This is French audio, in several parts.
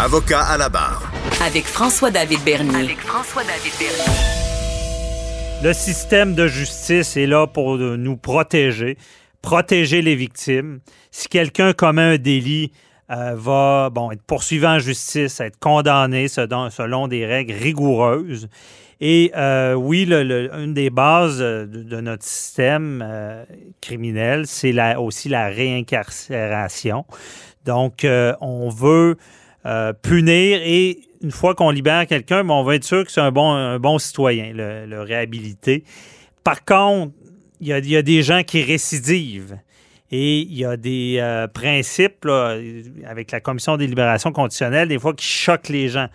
Avocat à la barre. Avec François-David Bernier. Avec François-David Bernier. Le système de justice est là pour nous protéger, protéger les victimes. Si quelqu'un commet un délit, euh, va bon, être poursuivi en justice, être condamné selon, des règles rigoureuses. Et euh, oui, le, une des bases de, notre système euh, criminel, c'est aussi la réincarcération. Donc, on veut punir et une fois qu'on libère quelqu'un, on va être sûr que c'est un bon, un bon citoyen, le, réhabiliter. Par contre, il y, a, des gens qui récidivent. Et il y a des euh, principes avec la commission des libérations conditionnelles, des fois, qui choquent les gens.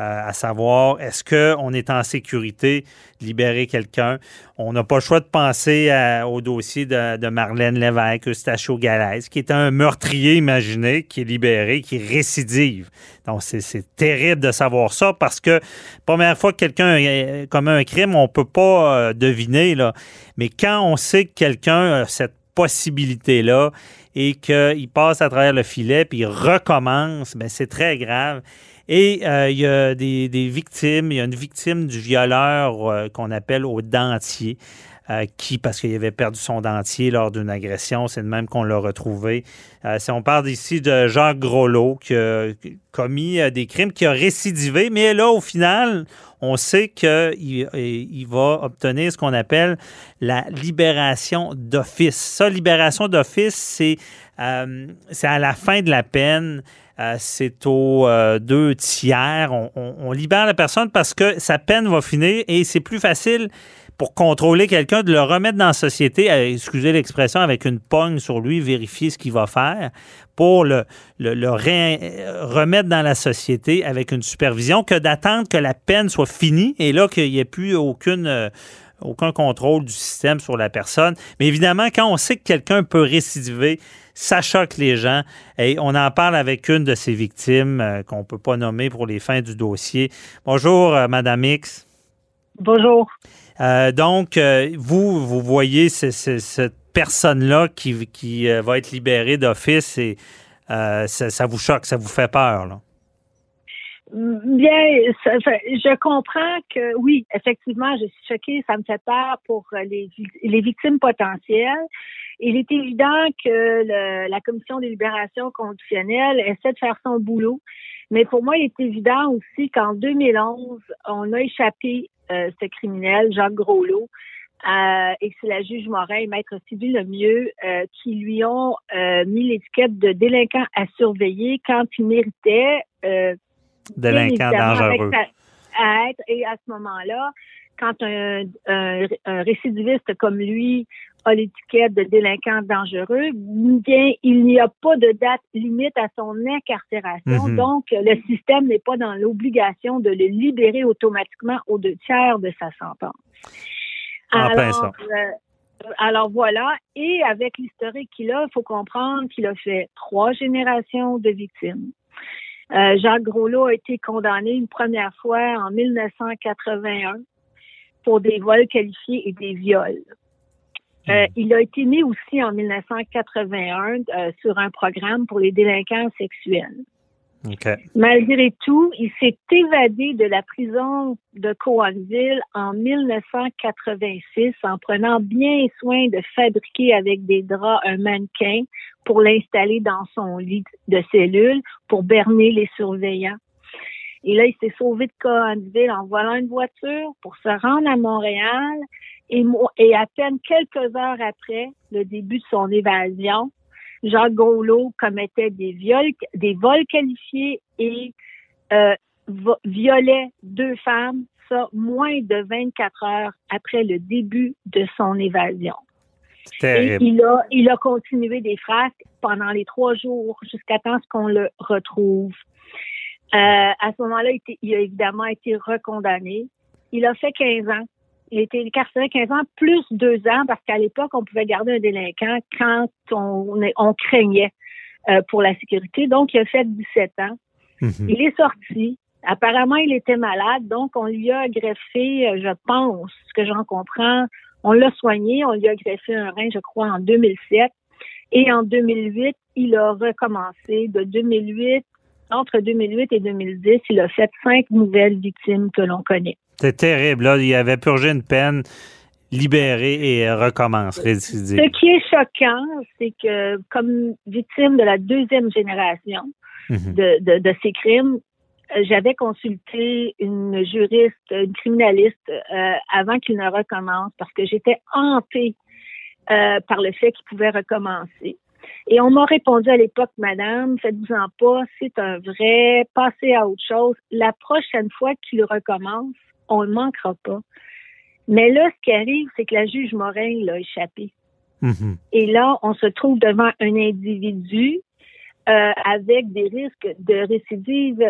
Euh, à savoir est-ce qu'on est en sécurité de libérer quelqu'un? On n'a pas le choix de penser au dossier de, Marlène Lévesque, Eustachio Galès, qui est un meurtrier imaginé, qui est libéré, qui récidive. Donc, c'est terrible de savoir ça parce que première fois que quelqu'un commet un crime, on ne peut pas euh, deviner. Là. Mais quand on sait que quelqu'un a cette possibilité-là et qu'il passe à travers le filet puis il recommence, ben c'est très grave. Et euh, il y a des, victimes. Il y a une victime du violeur euh, qu'on appelle au dentier. Euh, qui, parce qu'il avait perdu son dentier lors d'une agression, c'est de même qu'on l'a retrouvé. si on parle ici de Jacques Groslo, qui a commis des crimes, qui a récidivé, mais là, au final, on sait qu'il il va obtenir ce qu'on appelle la libération d'office. Ça, libération d'office, c'est à la fin de la peine. Euh, c'est aux euh, deux tiers. On, libère la personne parce que sa peine va finir et c'est plus facile pour contrôler quelqu'un de le remettre dans la société, euh, excusez l'expression, avec une pogne sur lui, vérifier ce qu'il va faire pour le, le, remettre dans la société avec une supervision que d'attendre que la peine soit finie et là qu'il n'y ait plus aucune aucun contrôle du système sur la personne. Mais évidemment, quand on sait que quelqu'un peut récidiver, ça choque les gens. Et on en parle avec une de ces victimes euh, qu'on ne peut pas nommer pour les fins du dossier. Bonjour, euh, Madame X. Bonjour. Euh, donc, vous, vous voyez cette personne-là qui, qui va être libérée d'office et ça, vous choque, ça vous fait peur, là? Bien, je comprends que oui, effectivement, je suis choquée, ça me fait peur pour les, les victimes potentielles. Il est évident que la Commission des libérations conditionnelles essaie de faire son boulot, mais pour moi, il est évident aussi qu'en 2011, on a échappé euh, ce criminel, Jacques Groslot, euh, et c'est la juge Morin et Maître civil le mieux euh, qui lui ont euh, mis l'étiquette de délinquant à surveiller quand il méritait délinquant dangereux. À être, et à ce moment-là, quand un, un, récidiviste comme lui a l'étiquette de délinquant dangereux, bien, il n'y a pas de date limite à son incarcération. Mhm. Donc, le système n'est pas dans l'obligation de le libérer automatiquement aux deux tiers de sa sentence. Alors, euh, alors voilà, et avec l'historique qu'il a, il faut comprendre qu'il a fait trois générations de victimes. Euh, Jacques Groslot a été condamné une première fois en 1981 pour des vols qualifiés et des viols. Euh, il a été né aussi en 1981 euh, sur un programme pour les délinquants sexuels. Malgré tout, il s'est évadé de la prison de Coanville en 1986 en prenant bien soin de fabriquer avec des draps un mannequin pour l'installer dans son lit de cellule pour berner les surveillants. Et là, il s'est sauvé de Cohanville en volant une voiture pour se rendre à Montréal. Et, et à peine quelques heures après le début de son évasion, Jacques Groslot commettait des viols, des vols qualifiés et euh, violait deux femmes, ça moins de 24 heures après le début de son évasion. Et il a, il a continué des frasques pendant les trois jours jusqu'à temps qu'on le retrouve. Euh, à ce moment-là, il, il, a évidemment été recondamné. Il a fait 15 ans. Il a été incarcéré 15 ans plus deux ans parce qu'à l'époque, on pouvait garder un délinquant quand on, on craignait euh, pour la sécurité. Donc, il a fait 17 ans. Mhm. Il est sorti. Apparemment, il était malade, donc on lui a greffé, euh, je pense, ce que j'en comprends, on l'a soigné, on lui a greffé un rein, je crois, en 2007. Et en 2008, il a recommencé. De 2008 entre 2008 et 2010, il a fait cinq nouvelles victimes que l'on connaît. C'est terrible. Là, il avait purgé une peine, libéré et recommence, récidive. Ce qui est choquant, c'est que comme victime de la deuxième génération mhm. de, de, ces crimes, euh, j'avais consulté une juriste, une criminaliste euh, avant qu'il ne recommence parce que j'étais hantée euh, par le fait qu'il pouvait recommencer. Et on m'a répondu à l'époque, Madame, faites-vous-en pas, c'est un vrai, passez à autre chose. La prochaine fois qu'il recommence, on ne manquera pas. Mais là, ce qui arrive, c'est que la juge Morin l'a échappé. Mm-hmm. Et là, on se trouve devant un individu euh, avec des risques de récidive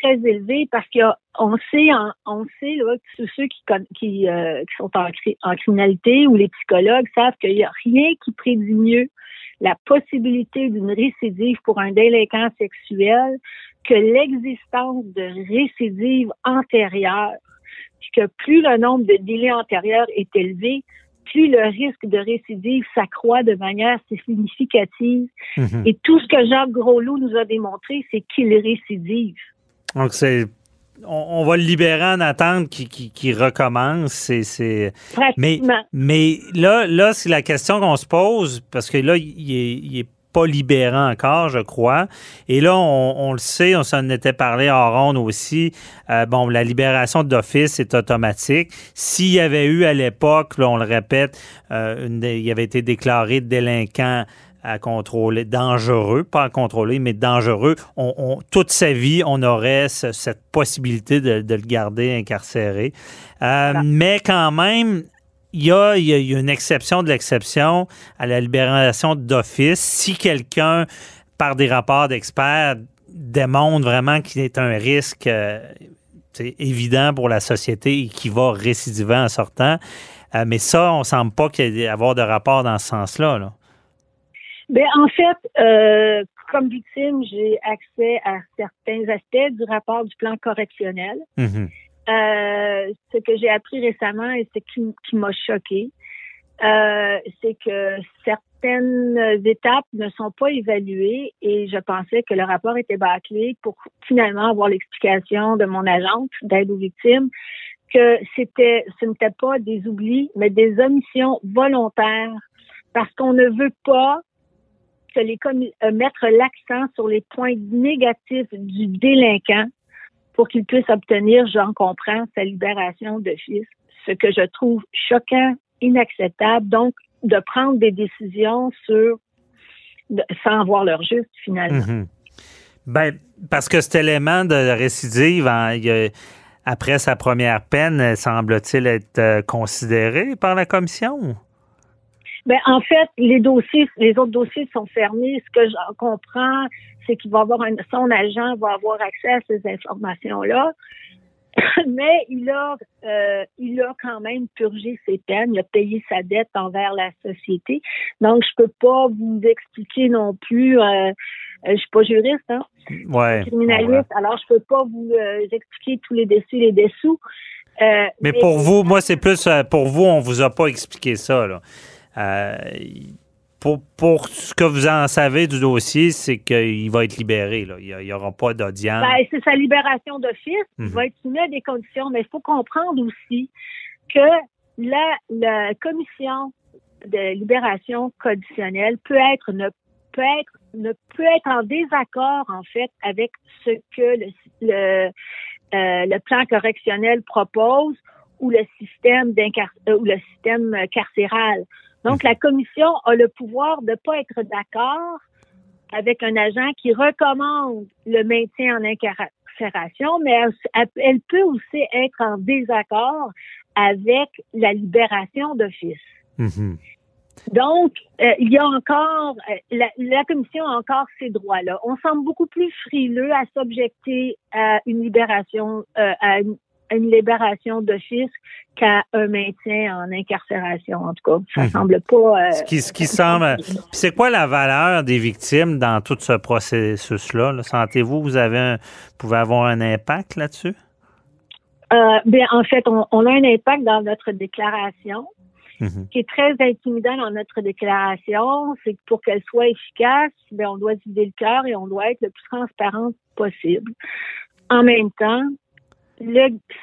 très élevés parce qu'on sait, on sait là, que tous ceux qui, qui, euh, qui sont en, en, criminalité ou les psychologues savent qu'il n'y a rien qui prédit mieux la possibilité d'une récidive pour un délinquant sexuel que l'existence de récidives antérieures, que plus le nombre de délais antérieurs est élevé, plus le risque de récidive s'accroît de manière significative. Mhm. Et tout ce que Jacques Groslot nous a démontré, c'est qu'il récidive. Donc, c'est on, va le libérer en attente qui, recommence. C'est, mais, mais là, là c'est la question qu'on se pose parce que là, il est, pas libéré encore, je crois. Et là, on, le sait, on s'en était parlé en ronde aussi. Euh, bon, la libération d'office est automatique. S'il y avait eu à l'époque, on le répète, euh, il avait été déclaré délinquant à contrôler, dangereux, pas à contrôler, mais dangereux. On, toute sa vie, on aurait cette possibilité de, le garder incarcéré. Euh, mais quand même, il y, a, une exception de l'exception à la libération d'office. Si quelqu'un, par des rapports d'experts, démontre vraiment qu'il est un risque euh, évident pour la société et qui va récidiver en sortant, euh, mais ça, on ne semble pas qu'il y ait avoir de rapport dans ce sens-là. Là. Ben, en fait, euh, comme victime, j'ai accès à certains aspects du rapport du plan correctionnel. Mm-hmm. Euh, ce que j'ai appris récemment et ce qui, m'a choqué, euh, c'est que certaines étapes ne sont pas évaluées et je pensais que le rapport était bâclé pour finalement avoir l'explication de mon agente d'aide aux victimes que c'était, ce n'était pas des oublis, mais des omissions volontaires parce qu'on ne veut pas que les euh, mettre l'accent sur les points négatifs du délinquant pour qu'il puisse obtenir, j'en comprends, sa libération de fils. Ce que je trouve choquant, inacceptable. Donc, de prendre des décisions sur sans avoir leur juste finalement. Mhm. Ben, parce que cet élément de récidive, après sa première peine, semble-t-il être euh, considéré par la commission? Ben, en fait, les dossiers, les autres dossiers sont fermés. Ce que j'en comprends, c'est qu'il va avoir un, son agent va avoir accès à ces informations-là. Mais il a, euh, il a quand même purgé ses peines, il a payé sa dette envers la société. Donc, je peux pas vous expliquer non plus. Euh, euh je suis pas juriste, hein. Ouais. Criminaliste. Alors, je peux pas vous euh, expliquer tous les dessus et les dessous. mais, mais, pour vous, moi, c'est plus pour vous, on vous a pas expliqué ça. Là. Euh, pour, pour, ce que vous en savez du dossier, c'est qu'il va être libéré. Là. Il n'y aura pas d'audience. Ben, c'est sa libération d'office. Il mhm. va être soumis à des conditions, mais il faut comprendre aussi que la, la commission de libération conditionnelle peut être ne peut être ne peut être en désaccord en fait avec ce que le, le, euh, le plan correctionnel propose ou le système euh, ou le système carcéral. Donc, la commission a le pouvoir de ne pas être d'accord avec un agent qui recommande le maintien en incarcération, mais elle, peut aussi être en désaccord avec la libération d'office. Mm-hmm. Donc, euh, il y a encore, euh, la, commission a encore ces droits-là. On semble beaucoup plus frileux à s'objecter à une libération, euh, à une une libération d'office qu'à un maintien en incarcération. En tout cas, ça ne mhm. semble pas. Euh, ce qui, ce qui semble. C'est quoi la valeur des victimes dans tout ce processus-là? Sentez-vous vous avez un, pouvez avoir un impact là-dessus? Euh, bien, en fait, on, a un impact dans notre déclaration. Ce mhm. qui est très intimidant dans notre déclaration, c'est que pour qu'elle soit efficace, ben, on doit vider le cœur et on doit être le plus transparent possible. En même temps,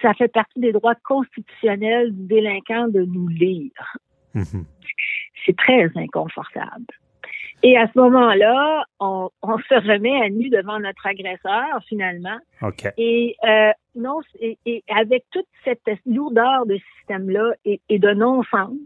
ça fait partie des droits constitutionnels du délinquant de nous lire. Mhm. C'est très inconfortable. Et à ce moment-là, on, se remet à nu devant notre agresseur, finalement. Et euh, non, et, avec toute cette lourdeur de système-là et, de non-sens,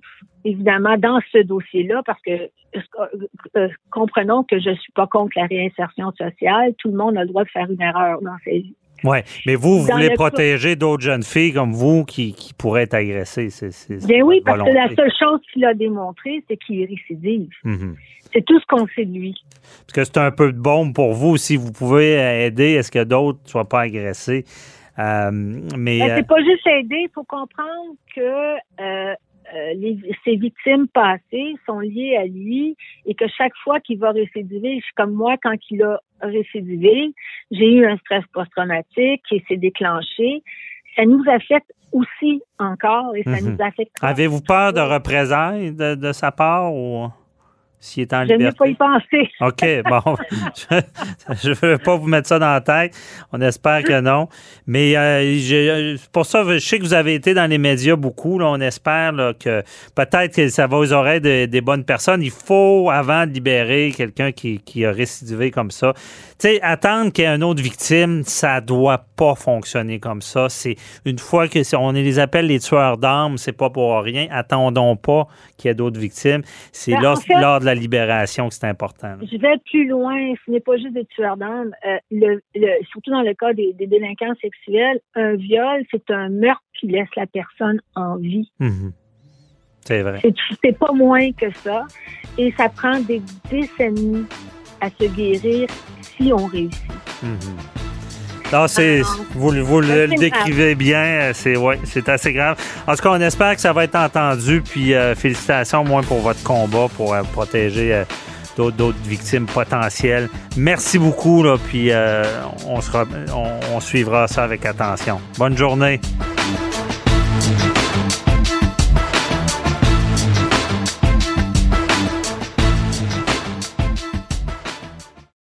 évidemment, dans ce dossier-là, parce que euh, euh, comprenons que je suis pas contre la réinsertion sociale, tout le monde a le droit de faire une erreur dans sa vie. Oui, mais vous, vous voulez protéger d'autres jeunes filles comme vous qui, qui pourraient être agressées. C'est, Bien oui, parce que la seule chose qu'il a démontré, c'est qu'il est récidive. Mhm. C'est tout ce qu'on sait de lui. Parce que c'est un peu de bombe pour vous. Si vous pouvez aider, est-ce que d'autres ne soient pas agressés? Euh, mais ben, c'est euh, pas juste aider. Il faut comprendre que euh, euh, les, ses victimes passées sont liées à lui et que chaque fois qu'il va récidiver, comme moi, quand il a récidivé, j'ai eu un stress post-traumatique qui s'est déclenché. Ça nous affecte aussi encore et ça mhm. nous affecte. Avez-vous peur de représailles de, de sa part ou? S'il est en je liberté? Je n'ai pas y penser. OK, bon. je ne veux pas vous mettre ça dans la tête. On espère que non. Mais euh, pour ça, je sais que vous avez été dans les médias beaucoup. Là, on espère que peut-être que ça va aux oreilles des bonnes personnes. Il faut, avant de libérer quelqu'un qui, qui, a récidivé comme ça, tu sais, attendre qu'il y ait une autre victime, ça doit pas fonctionner comme ça. C'est une fois que on les appelle les tueurs d'armes, c'est pas pour rien. Attendons pas qu'il y ait d'autres victimes. C'est ben, lors, de la libération que c'est important. Je vais plus loin. Ce n'est pas juste des tueurs d'armes. Euh, le, surtout dans le cas des, délinquants sexuels, un viol, c'est un meurtre qui laisse la personne en vie. Mhm. C'est vrai. C'est pas moins que ça. Et ça prend des décennies à se guérir si on réussit. Mhm. Non, c'est, vous, vous le, décrivez bien. C'est, ouais, c'est assez grave. En tout cas, on espère que ça va être entendu. Puis euh, félicitations, moins pour votre combat pour euh, protéger euh, d'autres, victimes potentielles. Merci beaucoup. Là, puis on, sera, on suivra ça avec attention. Bonne journée.